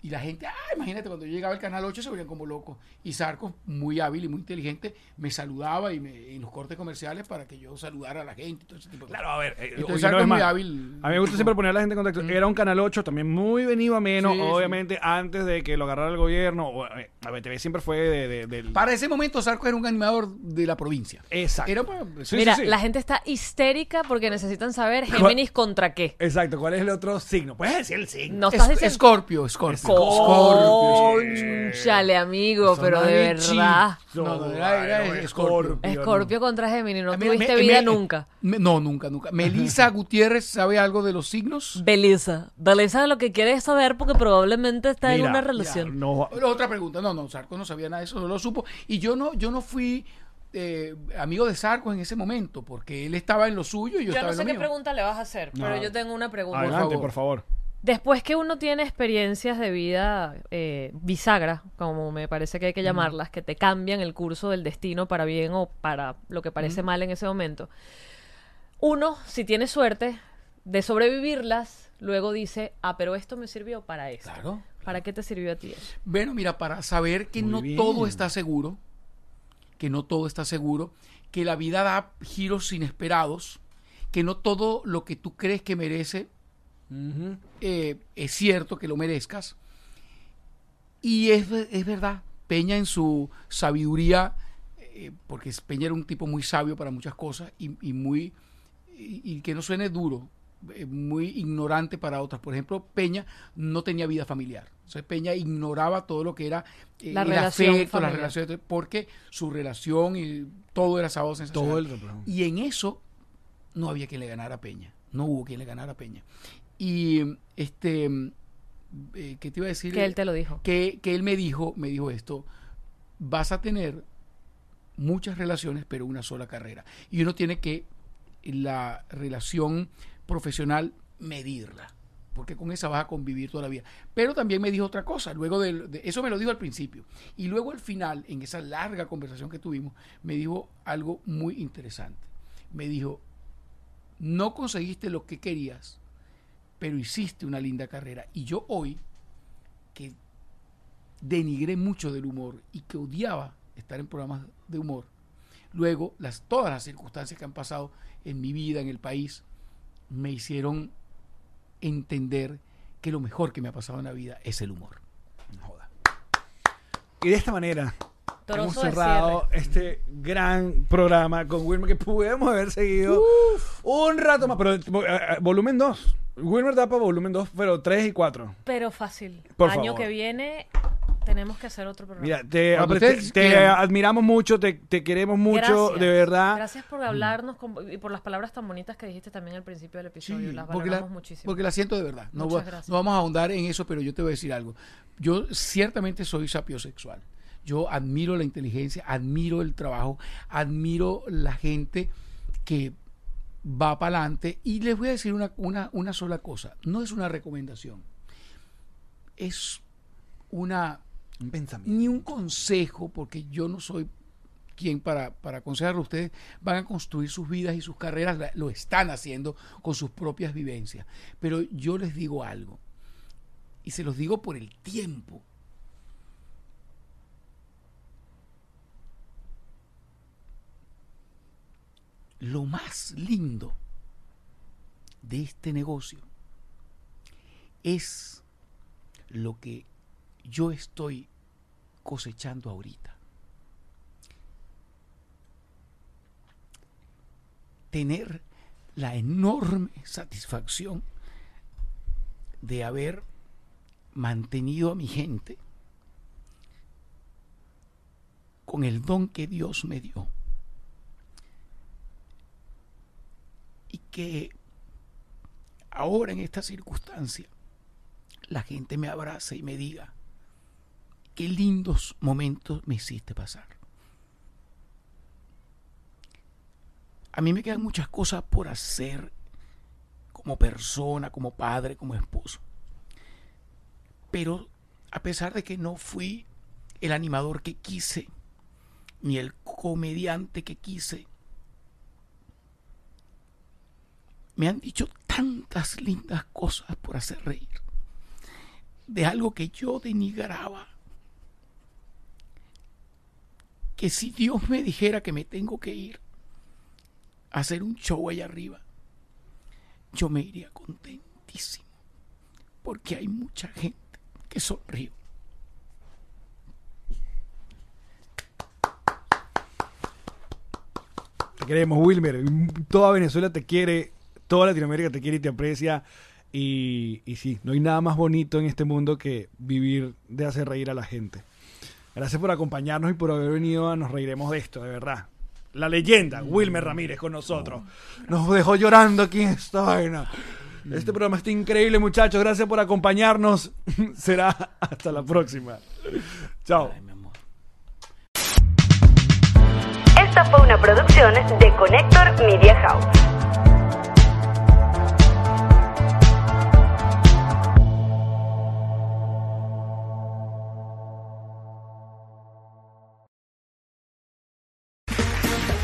y, la gente, ah, imagínate, cuando yo llegaba al Canal 8 se veían como locos. Y Sarcos, muy hábil y muy inteligente, me saludaba y me, en los cortes comerciales para que yo saludara a la gente y todo ese tipo de Claro, cosas. a ver. eh, Entonces, Sarcos es muy hábil. A mí me gusta siempre poner a la gente en contacto. Era un canal 8 también muy venido a menos, Sí, sí. obviamente, antes de que lo agarrara el gobierno. o, eh, A BTV siempre fue de, de- del. Para ese momento Sarcos era un animador de la provincia. Exacto. Era pues, Sí, Mira, sí, sí. la gente está histérica porque necesitan saber Géminis contra qué. Exacto. ¿Cuál es el otro signo? Puedes decir el signo. No estás Es- diciendo. Scorpio, Scorpio. Scorpio. Chale, amigo, Son pero de verdad. No, no, era- era Scorpio. Escorpio contra Géminis, no tuviste vida me- nunca. me- no, nunca, nunca. Melissa [laughs] Gutiérrez sabe algo de los signos. Belisa. Belisa lo que quiere es saber porque probablemente está en una relación. No, Otra pregunta. No, no, Sarco no sabía nada de eso, no lo supo. Y yo no, yo no fui eh, amigo de Sarco en ese momento, porque él estaba en lo suyo y yo, Yo estaba no en sé lo qué mío. pregunta le vas a hacer, pero No. yo tengo una pregunta. adelante, favor. por favor. Después que uno tiene experiencias de vida eh, bisagra, como me parece que hay que llamarlas, que te cambian el curso del destino para bien o para lo que parece mal en ese momento, uno, si tiene suerte de sobrevivirlas, luego dice, ah, pero esto me sirvió para esto. Claro. ¿Para qué te sirvió a ti eso? Bueno, mira, para saber que Muy no bien. todo está seguro, que no todo está seguro, que la vida da giros inesperados, que no todo lo que tú crees que merece eh, es cierto que lo merezcas. Y es, es verdad, Peña en su sabiduría, eh, porque Peña era un tipo muy sabio para muchas cosas y, y muy, y, y que no suene duro, eh, muy ignorante para otras. Por ejemplo, Peña no tenía vida familiar. O sea, Peña ignoraba todo lo que era eh, La el relación afecto, las relaciones, porque su relación y todo era sábado sensacional. Todo el replano. Y en eso no había quien le ganara a Peña. No hubo quien le ganara a Peña. Y este, eh, ¿qué te iba a decir? Que él te lo dijo. Que, que él me dijo, me dijo esto, vas a tener muchas relaciones, pero una sola carrera. Y uno tiene que la relación profesional medirla. Porque con esa vas a convivir toda la vida. Pero también me dijo otra cosa. Luego de, de- eso me lo dijo al principio. Y luego al final, en esa larga conversación que tuvimos, me dijo algo muy interesante. Me dijo, no conseguiste lo que querías, pero hiciste una linda carrera. Y yo hoy, que denigré mucho del humor y que odiaba estar en programas de humor, luego las, todas las circunstancias que han pasado en mi vida, en el país, me hicieron entender que lo mejor que me ha pasado en la vida es el humor. No joda. Y de esta manera hemos cerrado este gran programa con Wilmer que pudimos haber seguido un rato más, pero eh, volumen 2. Wilmer da para volumen 2, pero 3 y 4. Pero fácil. Por Año favor. que viene tenemos que hacer otro programa. Mira, te, admiramos mucho, te, te queremos mucho, Gracias. de verdad. Gracias por hablarnos con- y por las palabras tan bonitas que dijiste también al principio del episodio. Sí, las porque, la, valoramos muchísimo. porque la siento de verdad. No, Muchas va- gracias. no vamos a ahondar en eso, pero yo te voy a decir algo. Yo ciertamente soy sapiosexual. Yo admiro la inteligencia, admiro el trabajo, admiro la gente que va para adelante. Y les voy a decir una, una, una sola cosa. No es una recomendación. Es una Un pensamiento. ni un consejo, porque yo no soy quien para, para aconsejarlo. Ustedes van a construir sus vidas y sus carreras, lo están haciendo con sus propias vivencias. Pero yo les digo algo, y se los digo por el tiempo. Lo más lindo de este negocio es lo que yo estoy cosechando ahorita. Tener la enorme satisfacción de haber mantenido a mi gente con el don que Dios me dio. Que ahora en esta circunstancia la gente me abrace y me diga, qué lindos momentos me hiciste pasar. A mí me quedan muchas cosas por hacer como persona, como padre, como esposo. Pero a pesar de que no fui el animador que quise, ni el comediante que quise, me han dicho tantas lindas cosas por hacer reír de algo que yo denigraba. Que si Dios me dijera que me tengo que ir a hacer un show allá arriba, yo me iría contentísimo. Porque hay mucha gente que sonríe. Te queremos, Wilmer. Toda Venezuela te quiere, toda Latinoamérica te quiere y te aprecia. Y, y sí, no hay nada más bonito en este mundo que vivir de hacer reír a la gente. Gracias por acompañarnos y por haber venido a Nos Reiremos de esto, de verdad. La leyenda, Wilmer Ramírez con nosotros. Nos dejó llorando aquí en esta vaina. Este programa está increíble, muchachos. Gracias por acompañarnos. [laughs] Será hasta la próxima. Chao. Ay, mi amor. Esta fue una producción de Connector Media House.